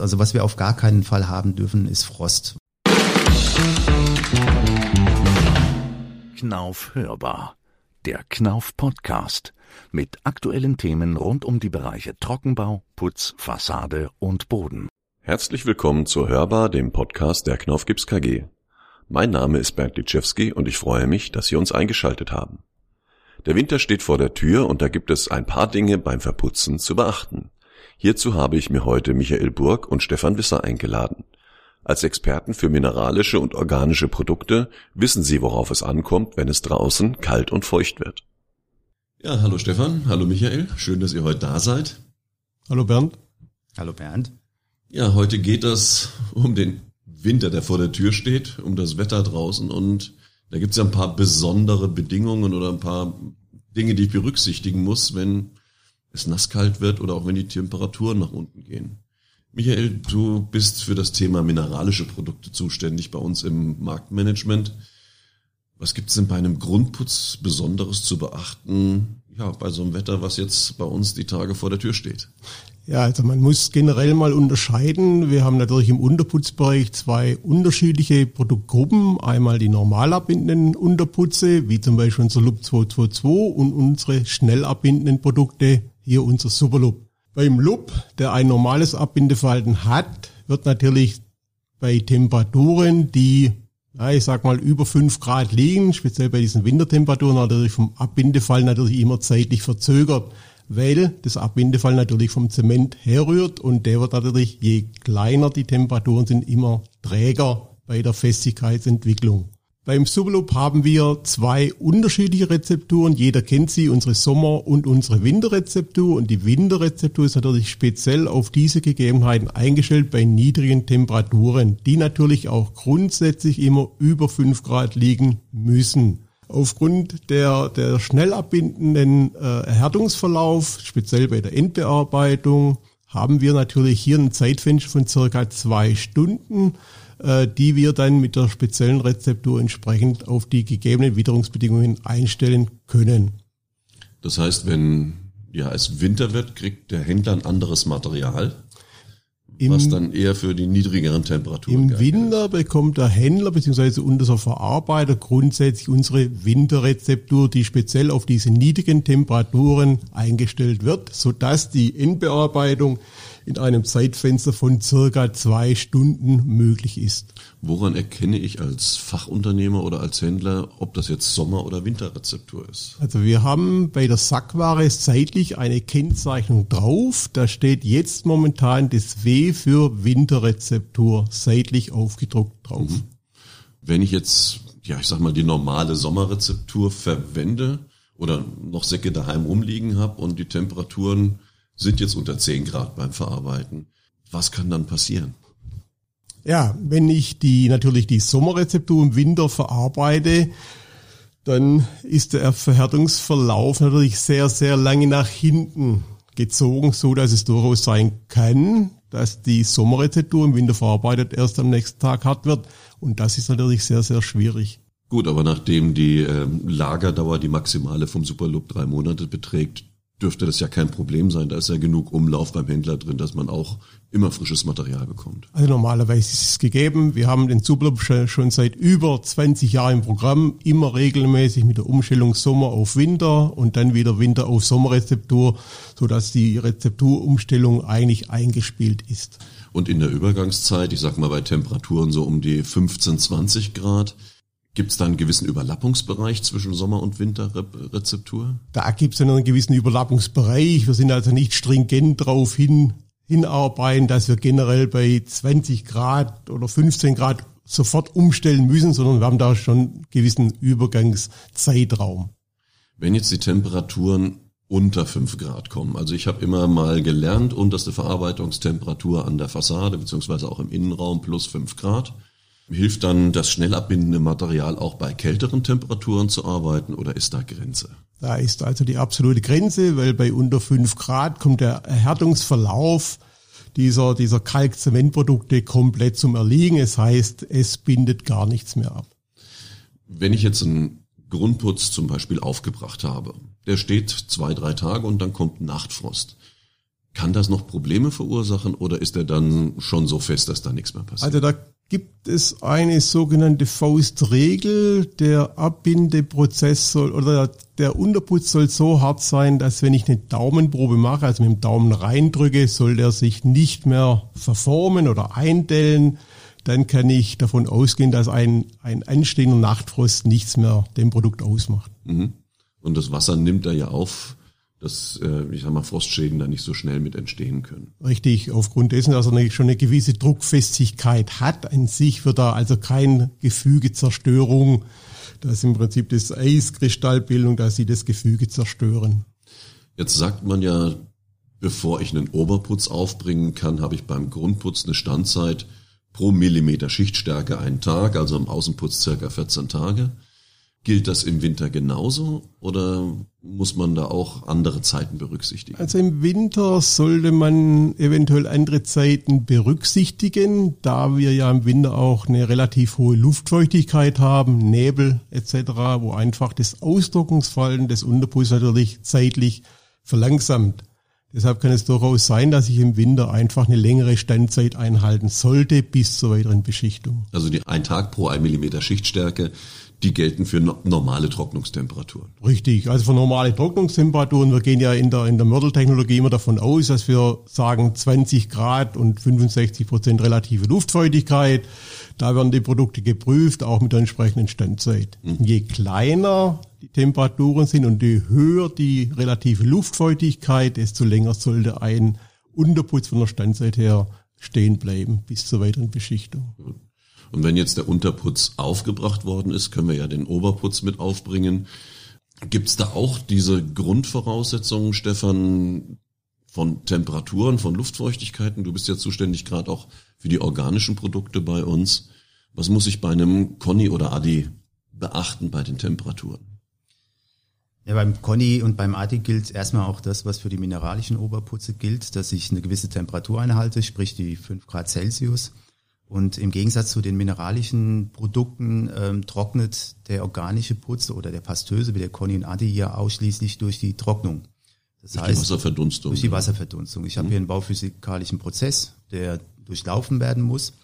Also was wir auf gar keinen Fall haben dürfen, ist Frost. Knauf hörbar. Der Knauf Podcast mit aktuellen Themen rund um die Bereiche Trockenbau, Putz, Fassade und Boden. Herzlich willkommen zur Hörbar, dem Podcast der Knauf Gips KG. Mein Name ist Bernd Litschewski und ich freue mich, dass Sie uns eingeschaltet haben. Der Winter steht vor der Tür und da gibt es ein paar Dinge beim Verputzen zu beachten. Hierzu habe ich mir heute Michael Burg und Stefan Wisser eingeladen. Als Experten für mineralische und organische Produkte wissen sie, worauf es ankommt, wenn es draußen kalt und feucht wird. Ja, hallo Stefan, hallo Michael, schön, dass ihr heute da seid. Hallo Bernd. Hallo Bernd. Ja, heute geht es um den Winter, der vor der Tür steht, um das Wetter draußen und da gibt es ja ein paar besondere Bedingungen oder ein paar Dinge, die ich berücksichtigen muss, wenn es nasskalt wird oder auch wenn die Temperaturen nach unten gehen. Michael, du bist für das Thema mineralische Produkte zuständig bei uns im Marktmanagement. Was gibt es denn bei einem Grundputz Besonderes zu beachten, ja, bei so einem Wetter, was jetzt bei uns die Tage vor der Tür steht? Ja, also man muss generell mal unterscheiden. Wir haben natürlich im Unterputzbereich zwei unterschiedliche Produktgruppen. Einmal die normal abbindenden Unterputze, wie zum Beispiel unser Loop 222 und unsere schnell abbindenden Produkte, hier unser Superloop. Beim Loop, der ein normales Abbindeverhalten hat, wird natürlich bei Temperaturen, die, ja, ich sag mal, über fünf Grad liegen, speziell bei diesen Wintertemperaturen, natürlich vom Abbindefall natürlich immer zeitlich verzögert, weil das Abbindefall natürlich vom Zement herrührt und der wird natürlich, je kleiner die Temperaturen sind, immer träger bei der Festigkeitsentwicklung. Beim Superloop haben wir zwei unterschiedliche Rezepturen. Jeder kennt sie, unsere Sommer- und unsere Winterrezeptur. Und die Winterrezeptur ist natürlich speziell auf diese Gegebenheiten eingestellt bei niedrigen Temperaturen, die natürlich auch grundsätzlich immer über fünf Grad liegen müssen. Aufgrund der, der schnell abbindenden äh, Erhärtungsverlauf, speziell bei der Endbearbeitung, haben wir natürlich hier ein Zeitfenster von circa zwei Stunden die wir dann mit der speziellen Rezeptur entsprechend auf die gegebenen Witterungsbedingungen einstellen können. Das heißt, wenn ja, es Winter wird, kriegt der Händler ein anderes Material, Im, was dann eher für die niedrigeren Temperaturen Im Winter ist. bekommt der Händler bzw. unser Verarbeiter grundsätzlich unsere Winterrezeptur, die speziell auf diese niedrigen Temperaturen eingestellt wird, sodass die Endbearbeitung in einem Zeitfenster von circa zwei Stunden möglich ist. Woran erkenne ich als Fachunternehmer oder als Händler, ob das jetzt Sommer- oder Winterrezeptur ist? Also wir haben bei der Sackware seitlich eine Kennzeichnung drauf. Da steht jetzt momentan das W für Winterrezeptur seitlich aufgedruckt drauf. Mhm. Wenn ich jetzt, ja, ich sag mal, die normale Sommerrezeptur verwende oder noch Säcke daheim rumliegen habe und die Temperaturen sind jetzt unter 10 Grad beim Verarbeiten. Was kann dann passieren? Ja, wenn ich die natürlich die Sommerrezeptur im Winter verarbeite, dann ist der Verhärtungsverlauf natürlich sehr, sehr lange nach hinten gezogen, so dass es durchaus sein kann, dass die Sommerrezeptur im Winter verarbeitet erst am nächsten Tag hart wird. Und das ist natürlich sehr, sehr schwierig. Gut, aber nachdem die äh, Lagerdauer, die maximale vom Superloop drei Monate beträgt, dürfte das ja kein Problem sein. Da ist ja genug Umlauf beim Händler drin, dass man auch immer frisches Material bekommt. Also normalerweise ist es gegeben. Wir haben den Superloop schon seit über 20 Jahren im Programm, immer regelmäßig mit der Umstellung Sommer auf Winter und dann wieder Winter auf Sommerrezeptur, sodass die Rezepturumstellung eigentlich eingespielt ist. Und in der Übergangszeit, ich sag mal bei Temperaturen so um die 15, 20 Grad, Gibt es da einen gewissen Überlappungsbereich zwischen Sommer- und Winterrezeptur? Da gibt es einen gewissen Überlappungsbereich. Wir sind also nicht stringent darauf hin, hinarbeiten, dass wir generell bei 20 Grad oder 15 Grad sofort umstellen müssen, sondern wir haben da schon einen gewissen Übergangszeitraum. Wenn jetzt die Temperaturen unter 5 Grad kommen. Also ich habe immer mal gelernt, unterste Verarbeitungstemperatur an der Fassade beziehungsweise auch im Innenraum plus 5 Grad. Hilft dann das schnell abbindende Material auch bei kälteren Temperaturen zu arbeiten oder ist da Grenze? Da ist also die absolute Grenze, weil bei unter fünf Grad kommt der Erhärtungsverlauf dieser, dieser Kalkzementprodukte komplett zum Erliegen. Es heißt, es bindet gar nichts mehr ab. Wenn ich jetzt einen Grundputz zum Beispiel aufgebracht habe, der steht zwei, drei Tage und dann kommt Nachtfrost. Kann das noch Probleme verursachen oder ist er dann schon so fest, dass da nichts mehr passiert? Also da gibt es eine sogenannte Faustregel. Der Abbindeprozess soll oder der Unterputz soll so hart sein, dass wenn ich eine Daumenprobe mache, also mit dem Daumen reindrücke, soll der sich nicht mehr verformen oder eindellen. Dann kann ich davon ausgehen, dass ein, ein anstehender Nachtfrost nichts mehr dem Produkt ausmacht. Mhm. Und das Wasser nimmt er ja auf dass, äh, ich sag mal, Frostschäden da nicht so schnell mit entstehen können. Richtig, aufgrund dessen, dass er schon eine gewisse Druckfestigkeit hat an sich, wird da also kein Gefügezerstörung. Das ist im Prinzip das Eiskristallbildung, dass sie das Gefüge zerstören. Jetzt sagt man ja, bevor ich einen Oberputz aufbringen kann, habe ich beim Grundputz eine Standzeit pro Millimeter Schichtstärke einen Tag, also im Außenputz circa 14 Tage. Gilt das im Winter genauso oder muss man da auch andere Zeiten berücksichtigen? Also im Winter sollte man eventuell andere Zeiten berücksichtigen, da wir ja im Winter auch eine relativ hohe Luftfeuchtigkeit haben, Nebel etc., wo einfach das Ausdruckungsfallen des Unterpulls natürlich zeitlich verlangsamt. Deshalb kann es durchaus sein, dass ich im Winter einfach eine längere Standzeit einhalten sollte bis zur weiteren Beschichtung. Also die ein Tag pro ein Millimeter Schichtstärke die gelten für normale Trocknungstemperaturen. Richtig, also für normale Trocknungstemperaturen. Wir gehen ja in der, in der Mörteltechnologie immer davon aus, dass wir sagen 20 Grad und 65 Prozent relative Luftfeuchtigkeit. Da werden die Produkte geprüft, auch mit der entsprechenden Standzeit. Mhm. Je kleiner die Temperaturen sind und je höher die relative Luftfeuchtigkeit, desto länger sollte ein Unterputz von der Standzeit her stehen bleiben bis zur weiteren Beschichtung. Und wenn jetzt der Unterputz aufgebracht worden ist, können wir ja den Oberputz mit aufbringen. Gibt es da auch diese Grundvoraussetzungen, Stefan, von Temperaturen, von Luftfeuchtigkeiten? Du bist ja zuständig gerade auch für die organischen Produkte bei uns. Was muss ich bei einem Conny oder Adi beachten bei den Temperaturen? Ja, beim Conny und beim Adi gilt erstmal auch das, was für die mineralischen Oberputze gilt, dass ich eine gewisse Temperatur einhalte, sprich die 5 Grad Celsius. Und im Gegensatz zu den mineralischen Produkten ähm, trocknet der organische Putz oder der pastöse wie der Conny und Adi ja ausschließlich durch die Trocknung. Das durch heißt, die Wasserverdunstung. Durch die Wasserverdunstung. Ich mhm. habe hier einen bauphysikalischen Prozess, der durchlaufen werden muss.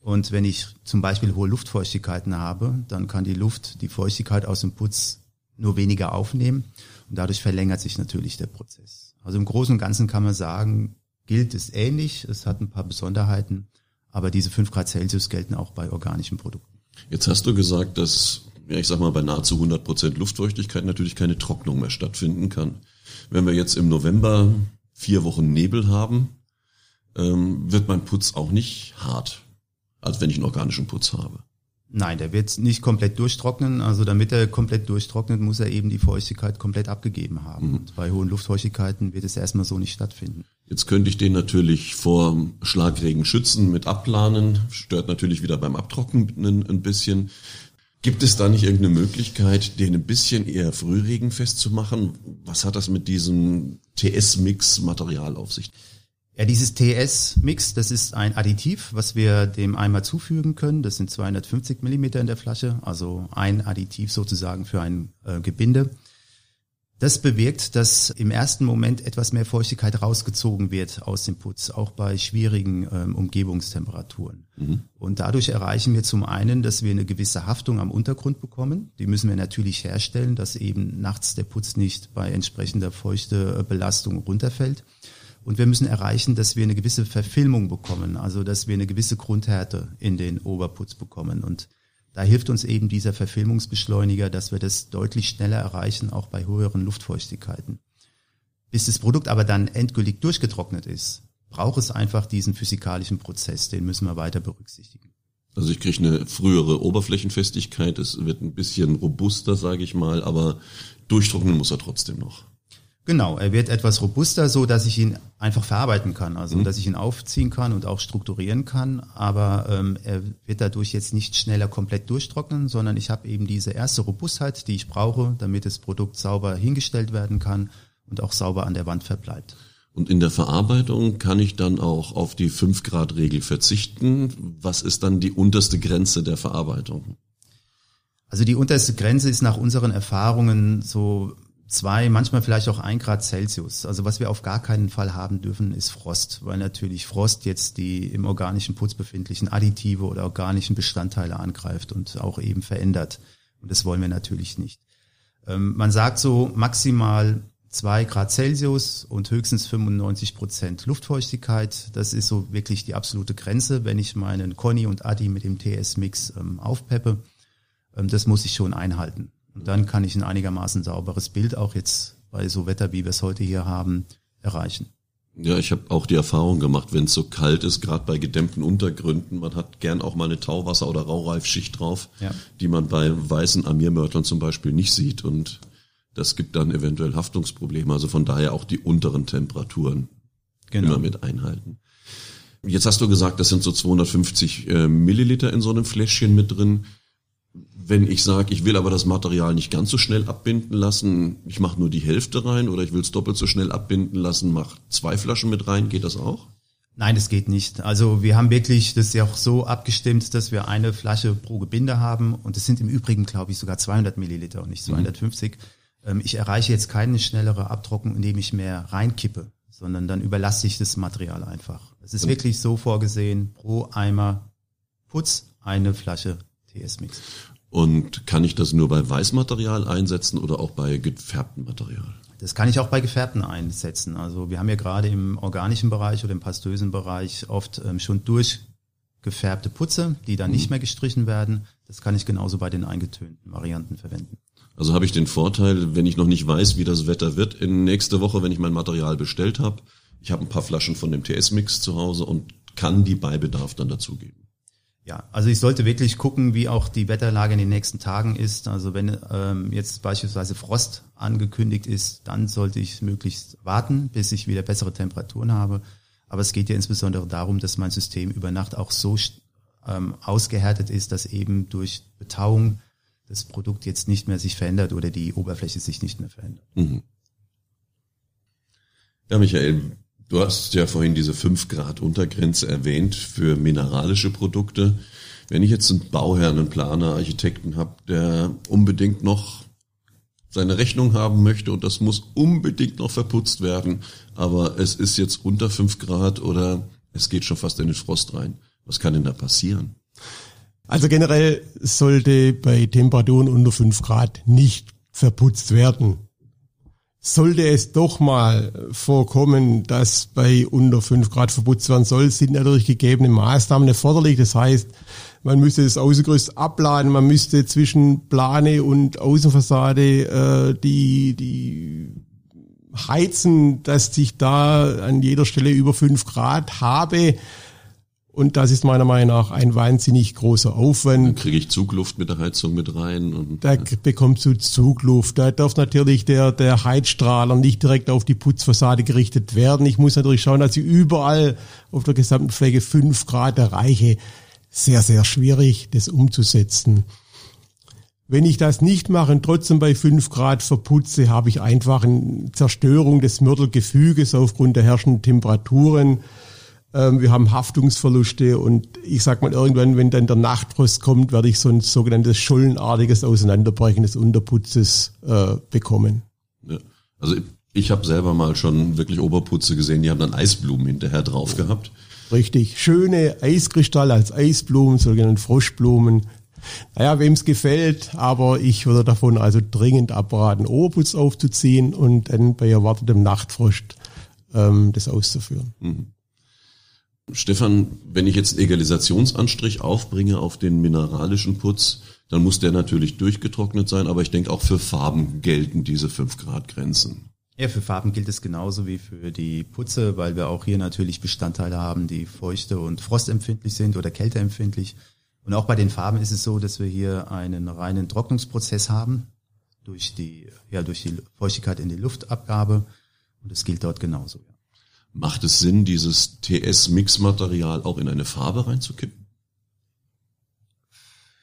Und wenn ich zum Beispiel hohe Luftfeuchtigkeiten habe, dann kann die Luft die Feuchtigkeit aus dem Putz nur weniger aufnehmen und dadurch verlängert sich natürlich der Prozess. Also im Großen und Ganzen kann man sagen, gilt es ähnlich, es hat ein paar Besonderheiten, aber diese 5 Grad Celsius gelten auch bei organischen Produkten. Jetzt hast du gesagt, dass, ja, ich sag mal, bei nahezu 100 Prozent Luftfeuchtigkeit natürlich keine Trocknung mehr stattfinden kann. Wenn wir jetzt im November vier Wochen Nebel haben, ähm, wird mein Putz auch nicht hart, als wenn ich einen organischen Putz habe. Nein, der wird nicht komplett durchtrocknen. Also damit er komplett durchtrocknet, muss er eben die Feuchtigkeit komplett abgegeben haben. Mhm. Bei hohen Luftfeuchtigkeiten wird es erstmal so nicht stattfinden. Jetzt könnte ich den natürlich vor Schlagregen schützen mit Abplanen. Stört natürlich wieder beim Abtrocknen ein bisschen. Gibt es da nicht irgendeine Möglichkeit, den ein bisschen eher frühregenfest zu machen? Was hat das mit diesem TS-Mix-Material auf sich? Ja, dieses TS-Mix, das ist ein Additiv, was wir dem Eimer zufügen können. Das sind 250 Millimeter in der Flasche, also ein Additiv sozusagen für ein äh, Gebinde. Das bewirkt, dass im ersten Moment etwas mehr Feuchtigkeit rausgezogen wird aus dem Putz, auch bei schwierigen ähm, Umgebungstemperaturen. Mhm. Und dadurch erreichen wir zum einen, dass wir eine gewisse Haftung am Untergrund bekommen. Die müssen wir natürlich herstellen, dass eben nachts der Putz nicht bei entsprechender feuchte Belastung runterfällt. Und wir müssen erreichen, dass wir eine gewisse Verfilmung bekommen, also dass wir eine gewisse Grundhärte in den Oberputz bekommen. Und da hilft uns eben dieser Verfilmungsbeschleuniger, dass wir das deutlich schneller erreichen, auch bei höheren Luftfeuchtigkeiten. Bis das Produkt aber dann endgültig durchgetrocknet ist, braucht es einfach diesen physikalischen Prozess, den müssen wir weiter berücksichtigen. Also ich kriege eine frühere Oberflächenfestigkeit, es wird ein bisschen robuster, sage ich mal, aber durchtrocknen muss er trotzdem noch. Genau, er wird etwas robuster, so dass ich ihn einfach verarbeiten kann, also mhm. dass ich ihn aufziehen kann und auch strukturieren kann. Aber ähm, er wird dadurch jetzt nicht schneller komplett durchtrocknen, sondern ich habe eben diese erste Robustheit, die ich brauche, damit das Produkt sauber hingestellt werden kann und auch sauber an der Wand verbleibt. Und in der Verarbeitung kann ich dann auch auf die 5-Grad-Regel verzichten. Was ist dann die unterste Grenze der Verarbeitung? Also die unterste Grenze ist nach unseren Erfahrungen so zwei, manchmal vielleicht auch ein Grad Celsius. Also was wir auf gar keinen Fall haben dürfen, ist Frost, weil natürlich Frost jetzt die im organischen Putz befindlichen Additive oder organischen Bestandteile angreift und auch eben verändert. Und das wollen wir natürlich nicht. Ähm, man sagt so maximal zwei Grad Celsius und höchstens 95 Prozent Luftfeuchtigkeit. Das ist so wirklich die absolute Grenze, wenn ich meinen Conny und Addi mit dem TS-Mix ähm, aufpeppe. Ähm, das muss ich schon einhalten. Und dann kann ich ein einigermaßen sauberes Bild auch jetzt bei so Wetter, wie wir es heute hier haben, erreichen. Ja, ich habe auch die Erfahrung gemacht, wenn es so kalt ist, gerade bei gedämmten Untergründen, man hat gern auch mal eine Tauwasser- oder Raureifschicht drauf, ja. die man bei weißen Amirmörtlern zum Beispiel nicht sieht. Und das gibt dann eventuell Haftungsprobleme. Also von daher auch die unteren Temperaturen genau. immer mit einhalten. Jetzt hast du gesagt, das sind so 250 äh, Milliliter in so einem Fläschchen mit drin wenn ich sage, ich will aber das Material nicht ganz so schnell abbinden lassen, ich mache nur die Hälfte rein oder ich will es doppelt so schnell abbinden lassen, mache zwei Flaschen mit rein, geht das auch? Nein, das geht nicht. Also wir haben wirklich das ja auch so abgestimmt, dass wir eine Flasche pro Gebinde haben und es sind im Übrigen, glaube ich, sogar 200 Milliliter und nicht 250. Mhm. Ich erreiche jetzt keine schnellere Abtrocknung, indem ich mehr reinkippe, sondern dann überlasse ich das Material einfach. Es ist mhm. wirklich so vorgesehen, pro Eimer Putz eine Flasche TS-Mix. Und kann ich das nur bei Weißmaterial einsetzen oder auch bei gefärbtem Material? Das kann ich auch bei Gefärbten einsetzen. Also wir haben ja gerade im organischen Bereich oder im pastösen Bereich oft ähm, schon durchgefärbte Putze, die dann mhm. nicht mehr gestrichen werden. Das kann ich genauso bei den eingetönten Varianten verwenden. Also habe ich den Vorteil, wenn ich noch nicht weiß, wie das Wetter wird, in nächste Woche, wenn ich mein Material bestellt habe, ich habe ein paar Flaschen von dem TS-Mix zu Hause und kann die bei Bedarf dann dazugeben. Ja, also ich sollte wirklich gucken, wie auch die Wetterlage in den nächsten Tagen ist. Also wenn ähm, jetzt beispielsweise Frost angekündigt ist, dann sollte ich möglichst warten, bis ich wieder bessere Temperaturen habe. Aber es geht ja insbesondere darum, dass mein System über Nacht auch so ähm, ausgehärtet ist, dass eben durch Betauung das Produkt jetzt nicht mehr sich verändert oder die Oberfläche sich nicht mehr verändert. Mhm. Ja, Michael, Du hast ja vorhin diese 5 Grad Untergrenze erwähnt für mineralische Produkte. Wenn ich jetzt einen Bauherrn, einen Planer, Architekten habe, der unbedingt noch seine Rechnung haben möchte und das muss unbedingt noch verputzt werden, aber es ist jetzt unter 5 Grad oder es geht schon fast in den Frost rein. Was kann denn da passieren? Also generell sollte bei Temperaturen unter 5 Grad nicht verputzt werden. Sollte es doch mal vorkommen, dass bei unter 5 Grad verputzt werden soll, sind natürlich gegebene Maßnahmen erforderlich. Das heißt, man müsste das Außengerüst abladen, man müsste zwischen Plane und Außenfassade äh, die, die heizen, dass sich da an jeder Stelle über 5 Grad habe. Und das ist meiner Meinung nach ein wahnsinnig großer Aufwand. Dann kriege ich Zugluft mit der Heizung mit rein. Und, da ja. bekommst du Zugluft. Da darf natürlich der, der Heizstrahler nicht direkt auf die Putzfassade gerichtet werden. Ich muss natürlich schauen, dass ich überall auf der gesamten Fläche fünf Grad erreiche. Sehr, sehr schwierig, das umzusetzen. Wenn ich das nicht mache und trotzdem bei fünf Grad verputze, habe ich einfach eine Zerstörung des Mörtelgefüges aufgrund der herrschenden Temperaturen. Ähm, wir haben Haftungsverluste und ich sag mal irgendwann, wenn dann der Nachtfrost kommt, werde ich so ein sogenanntes schollenartiges Auseinanderbrechen des Unterputzes äh, bekommen. Ja. Also ich habe selber mal schon wirklich Oberputze gesehen, die haben dann Eisblumen hinterher drauf gehabt. Richtig, schöne Eiskristalle als Eisblumen, sogenannte Froschblumen. Naja, wem es gefällt, aber ich würde davon also dringend abraten, Oberputz aufzuziehen und dann bei erwartetem Nachtfrost ähm, das auszuführen. Mhm. Stefan, wenn ich jetzt einen Egalisationsanstrich aufbringe auf den mineralischen Putz, dann muss der natürlich durchgetrocknet sein, aber ich denke auch für Farben gelten diese 5 Grad Grenzen. Ja, für Farben gilt es genauso wie für die Putze, weil wir auch hier natürlich Bestandteile haben, die feuchte und frostempfindlich sind oder kälteempfindlich. Und auch bei den Farben ist es so, dass wir hier einen reinen Trocknungsprozess haben durch die, ja, durch die Feuchtigkeit in die Luftabgabe. Und das gilt dort genauso. Ja. Macht es Sinn, dieses TS-Mix-Material auch in eine Farbe reinzukippen?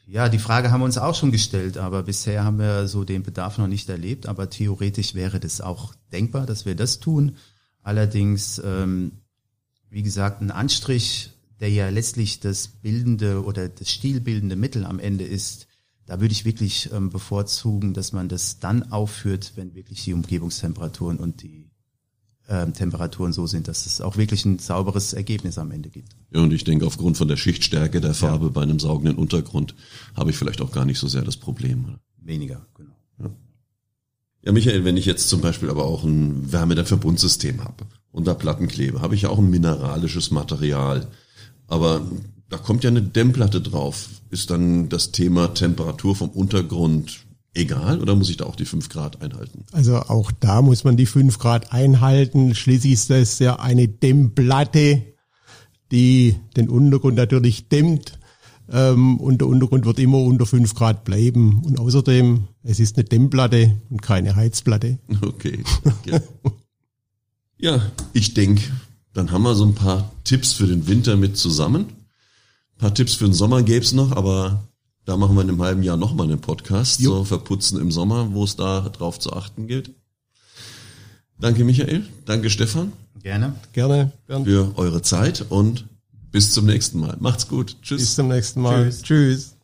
Ja, die Frage haben wir uns auch schon gestellt, aber bisher haben wir so den Bedarf noch nicht erlebt. Aber theoretisch wäre das auch denkbar, dass wir das tun. Allerdings, ähm, wie gesagt, ein Anstrich, der ja letztlich das bildende oder das stilbildende Mittel am Ende ist, da würde ich wirklich ähm, bevorzugen, dass man das dann aufführt, wenn wirklich die Umgebungstemperaturen und die ähm, Temperaturen so sind, dass es auch wirklich ein sauberes Ergebnis am Ende gibt. Ja, und ich denke, aufgrund von der Schichtstärke der Farbe ja. bei einem saugenden Untergrund habe ich vielleicht auch gar nicht so sehr das Problem. Oder? Weniger, genau. Ja. ja, Michael, wenn ich jetzt zum Beispiel aber auch ein Wärmedämmverbundsystem habe und da Platten klebe, habe ich ja auch ein mineralisches Material. Aber da kommt ja eine Dämmplatte drauf. Ist dann das Thema Temperatur vom Untergrund egal oder muss ich da auch die fünf Grad einhalten? Also auch da muss man die fünf Grad einhalten. Schließlich ist das ja eine Dämmplatte, die den Untergrund natürlich dämmt. Ähm, und der Untergrund wird immer unter fünf Grad bleiben. Und außerdem, es ist eine Dämmplatte und keine Heizplatte. Okay. Ja, ich denke, dann haben wir so ein paar Tipps für den Winter mit zusammen. Ein paar Tipps für den Sommer gäbe es noch, aber da machen wir in einem halben Jahr nochmal einen Podcast, jo. so verputzen im Sommer, wo es da drauf zu achten gilt. Danke Michael, danke Stefan. Gerne. Gerne. Bernd. Für eure Zeit und bis zum nächsten Mal. Macht's gut. Tschüss. Bis zum nächsten Mal. Tschüss. Tschüss.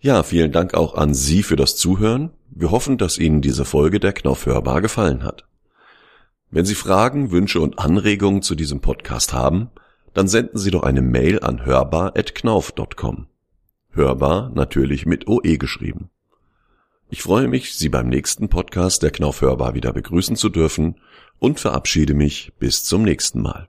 Ja, vielen Dank auch an Sie für das Zuhören. Wir hoffen, dass Ihnen diese Folge der Knauf hörbar gefallen hat. Wenn Sie Fragen, Wünsche und Anregungen zu diesem Podcast haben, dann senden Sie doch eine Mail an hörbar.knauf.com. Hörbar natürlich mit OE geschrieben. Ich freue mich, Sie beim nächsten Podcast der Knauf Hörbar wieder begrüßen zu dürfen und verabschiede mich bis zum nächsten Mal.